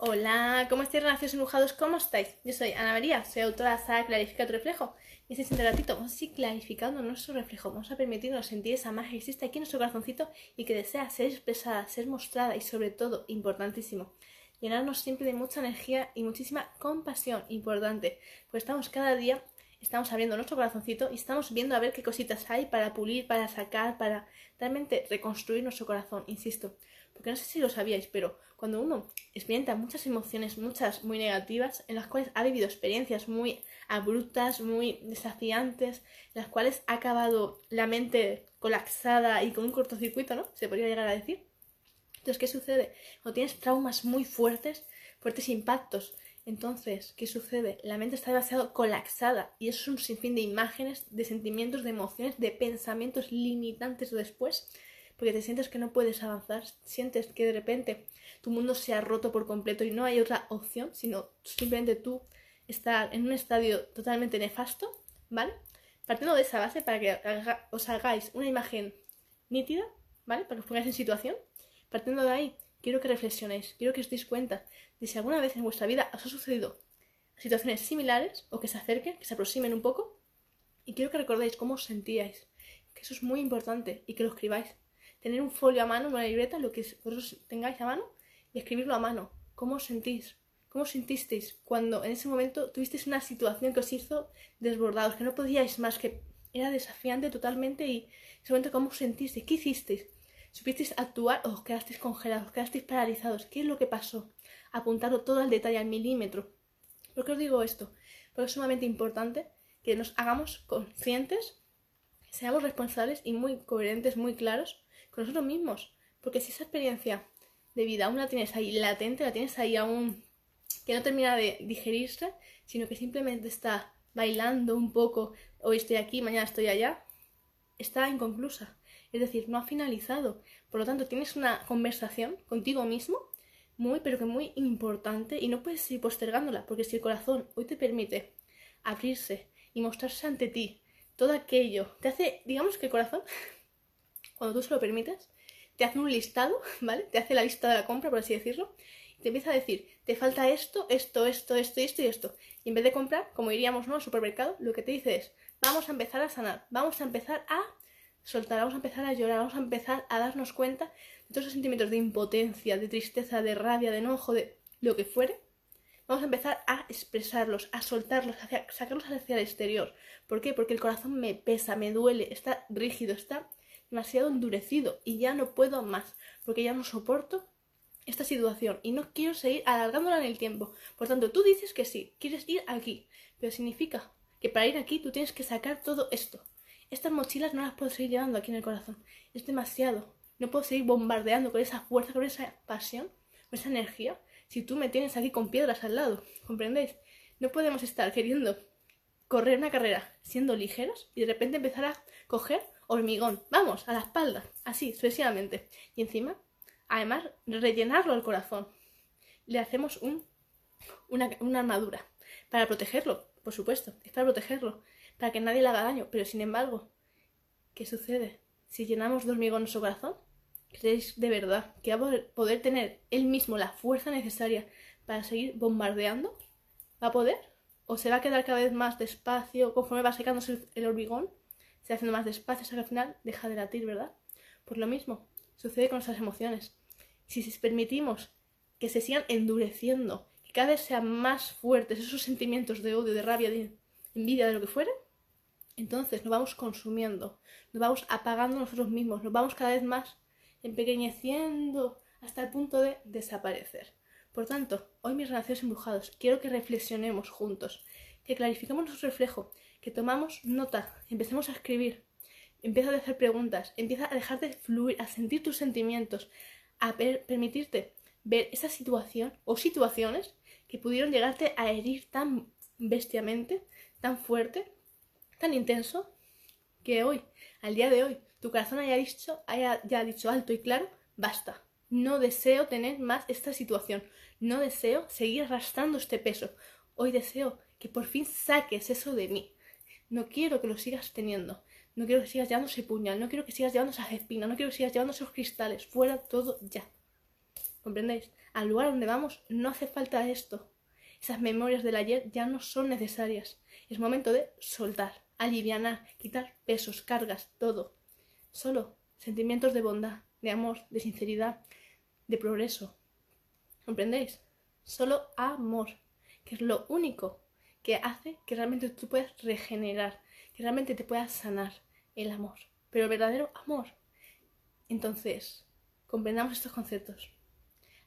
Hola, ¿cómo estáis, relaciones embrujados? ¿Cómo estáis? Yo soy Ana María, soy autora de Saga Clarifica tu reflejo. Y este siguiente ratito vamos a ir clarificando nuestro reflejo. Vamos a permitirnos sentir esa magia que existe aquí en nuestro corazoncito y que desea ser expresada, ser mostrada y sobre todo, importantísimo, llenarnos siempre de mucha energía y muchísima compasión, importante. Pues estamos cada día, estamos abriendo nuestro corazoncito y estamos viendo a ver qué cositas hay para pulir, para sacar, para realmente reconstruir nuestro corazón, insisto. Porque no sé si lo sabíais, pero cuando uno experimenta muchas emociones, muchas muy negativas, en las cuales ha vivido experiencias muy abruptas, muy desafiantes, en las cuales ha acabado la mente colapsada y con un cortocircuito, ¿no? Se podría llegar a decir. Entonces, ¿qué sucede? Cuando tienes traumas muy fuertes, fuertes impactos, entonces, ¿qué sucede? La mente está demasiado colapsada y es un sinfín de imágenes, de sentimientos, de emociones, de pensamientos limitantes después porque te sientes que no puedes avanzar, sientes que de repente tu mundo se ha roto por completo y no hay otra opción, sino simplemente tú estar en un estadio totalmente nefasto, ¿vale? Partiendo de esa base para que os hagáis una imagen nítida, ¿vale? Para que os pongáis en situación. Partiendo de ahí, quiero que reflexionéis, quiero que os deis cuenta de si alguna vez en vuestra vida os ha sucedido situaciones similares o que se acerquen, que se aproximen un poco. Y quiero que recordéis cómo os sentíais, que eso es muy importante y que lo escribáis tener un folio a mano, una libreta, lo que vosotros tengáis a mano, y escribirlo a mano. ¿Cómo os sentís? ¿Cómo os sentisteis cuando en ese momento tuvisteis una situación que os hizo desbordados, que no podíais más, que era desafiante totalmente y en ese momento cómo os sentisteis? ¿Qué hicisteis? ¿Supisteis actuar o os quedasteis congelados, os quedasteis paralizados? ¿Qué es lo que pasó? Apuntarlo todo al detalle, al milímetro. ¿Por qué os digo esto? Porque es sumamente importante que nos hagamos conscientes, seamos responsables y muy coherentes, muy claros nosotros mismos. Porque si esa experiencia de vida aún la tienes ahí latente, la tienes ahí aún que no termina de digerirse, sino que simplemente está bailando un poco, hoy estoy aquí, mañana estoy allá, está inconclusa. Es decir, no ha finalizado. Por lo tanto, tienes una conversación contigo mismo muy, pero que muy importante y no puedes ir postergándola, porque si el corazón hoy te permite abrirse y mostrarse ante ti todo aquello, te hace, digamos que el corazón cuando tú se lo permites, te hace un listado, ¿vale? Te hace la lista de la compra, por así decirlo, y te empieza a decir, te falta esto, esto, esto, esto, esto y esto. Y en vez de comprar, como iríamos, ¿no? Al supermercado, lo que te dice es, vamos a empezar a sanar, vamos a empezar a soltar, vamos a empezar a llorar, vamos a empezar a darnos cuenta todos esos sentimientos de impotencia, de tristeza, de rabia, de enojo, de lo que fuere. Vamos a empezar a expresarlos, a soltarlos, a sacarlos hacia el exterior. ¿Por qué? Porque el corazón me pesa, me duele, está rígido, está demasiado endurecido y ya no puedo más, porque ya no soporto esta situación y no quiero seguir alargándola en el tiempo. Por tanto, tú dices que sí, quieres ir aquí, pero significa que para ir aquí tú tienes que sacar todo esto. Estas mochilas no las puedo seguir llevando aquí en el corazón. Es demasiado. No puedo seguir bombardeando con esa fuerza, con esa pasión, con esa energía, si tú me tienes aquí con piedras al lado. ¿Comprendéis? No podemos estar queriendo correr una carrera siendo ligeros y de repente empezar a coger hormigón, vamos, a la espalda, así, sucesivamente. Y encima, además, rellenarlo al corazón. Le hacemos un, una, armadura para protegerlo, por supuesto, es para protegerlo, para que nadie le haga daño. Pero sin embargo, ¿qué sucede? Si llenamos de hormigón nuestro corazón, ¿creéis de verdad que va a poder tener él mismo la fuerza necesaria para seguir bombardeando? ¿Va a poder? ¿O se va a quedar cada vez más despacio conforme va secándose el hormigón? se haciendo más despacio hasta que al final deja de latir, ¿verdad? Por lo mismo, sucede con nuestras emociones. Si permitimos que se sigan endureciendo, que cada vez sean más fuertes esos sentimientos de odio, de rabia, de envidia, de lo que fuere, entonces nos vamos consumiendo, nos vamos apagando nosotros mismos, nos vamos cada vez más empequeñeciendo hasta el punto de desaparecer. Por tanto, hoy mis relaciones embrujados, quiero que reflexionemos juntos, que clarifiquemos nuestro reflejo, que tomamos nota, empecemos a escribir, empieza a hacer preguntas, empieza a dejar de fluir, a sentir tus sentimientos, a permitirte ver esa situación o situaciones que pudieron llegarte a herir tan bestiamente, tan fuerte, tan intenso, que hoy, al día de hoy, tu corazón haya dicho, haya ya dicho alto y claro, basta. No deseo tener más esta situación. No deseo seguir arrastrando este peso. Hoy deseo que por fin saques eso de mí. No quiero que lo sigas teniendo. No quiero que sigas llevando ese puñal. No quiero que sigas llevando esa espina. No quiero que sigas llevando esos cristales. Fuera todo ya. ¿Comprendéis? Al lugar donde vamos no hace falta esto. Esas memorias del ayer ya no son necesarias. Es momento de soltar, alivianar, quitar pesos, cargas, todo. Solo sentimientos de bondad, de amor, de sinceridad, de progreso. ¿Comprendéis? Solo amor, que es lo único que hace que realmente tú puedas regenerar, que realmente te puedas sanar el amor, pero el verdadero amor. Entonces, comprendamos estos conceptos.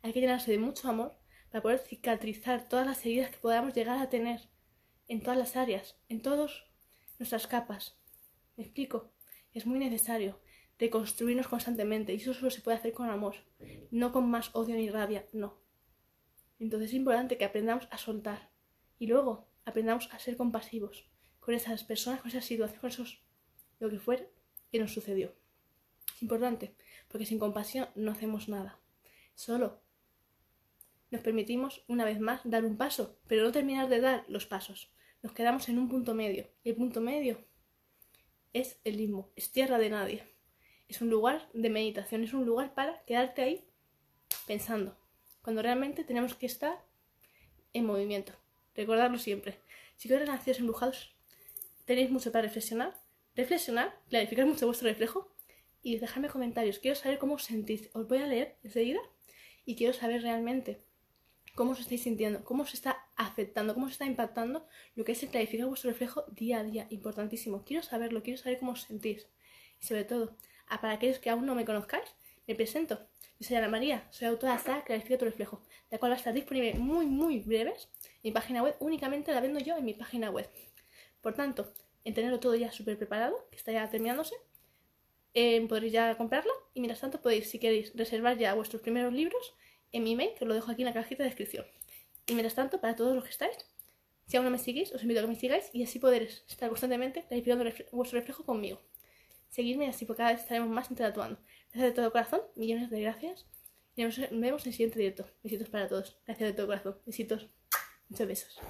Hay que llenarse de mucho amor para poder cicatrizar todas las heridas que podamos llegar a tener en todas las áreas, en todas nuestras capas. ¿Me explico? Es muy necesario reconstruirnos constantemente y eso solo se puede hacer con amor, no con más odio ni rabia, no. Entonces es importante que aprendamos a soltar y luego aprendamos a ser compasivos con esas personas, con esas situaciones, con esos, lo que fuera que nos sucedió. Es importante, porque sin compasión no hacemos nada. Solo nos permitimos, una vez más, dar un paso, pero no terminar de dar los pasos. Nos quedamos en un punto medio. Y el punto medio es el limbo, es tierra de nadie. Es un lugar de meditación, es un lugar para quedarte ahí pensando, cuando realmente tenemos que estar en movimiento. Recordarlo siempre. Si queréis nacidos embrujados, tenéis mucho para reflexionar, reflexionar, clarificar mucho vuestro reflejo y dejarme comentarios. Quiero saber cómo os sentís. Os voy a leer enseguida y quiero saber realmente cómo os estáis sintiendo, cómo os está afectando, cómo os está impactando lo que es el clarificar vuestro reflejo día a día. Importantísimo. Quiero saberlo, quiero saber cómo os sentís. Y sobre todo, para aquellos que aún no me conozcáis, me presento. Yo soy Ana María, soy autora de la Clarifica tu reflejo, la cual va a estar disponible muy, muy breves mi página web. Únicamente la vendo yo en mi página web. Por tanto, en tenerlo todo ya súper preparado, que está ya terminándose, eh, podréis ya comprarla. Y mientras tanto podéis, si queréis, reservar ya vuestros primeros libros en mi email, que os lo dejo aquí en la cajita de descripción. Y mientras tanto, para todos los que estáis, si aún no me seguís, os invito a que me sigáis y así podréis estar constantemente clarificando vuestro reflejo conmigo. Seguidme así porque cada vez estaremos más interactuando. Gracias de todo corazón, millones de gracias. Y nos vemos en el siguiente directo. Besitos para todos. Gracias de todo corazón. Besitos. Muchos besos.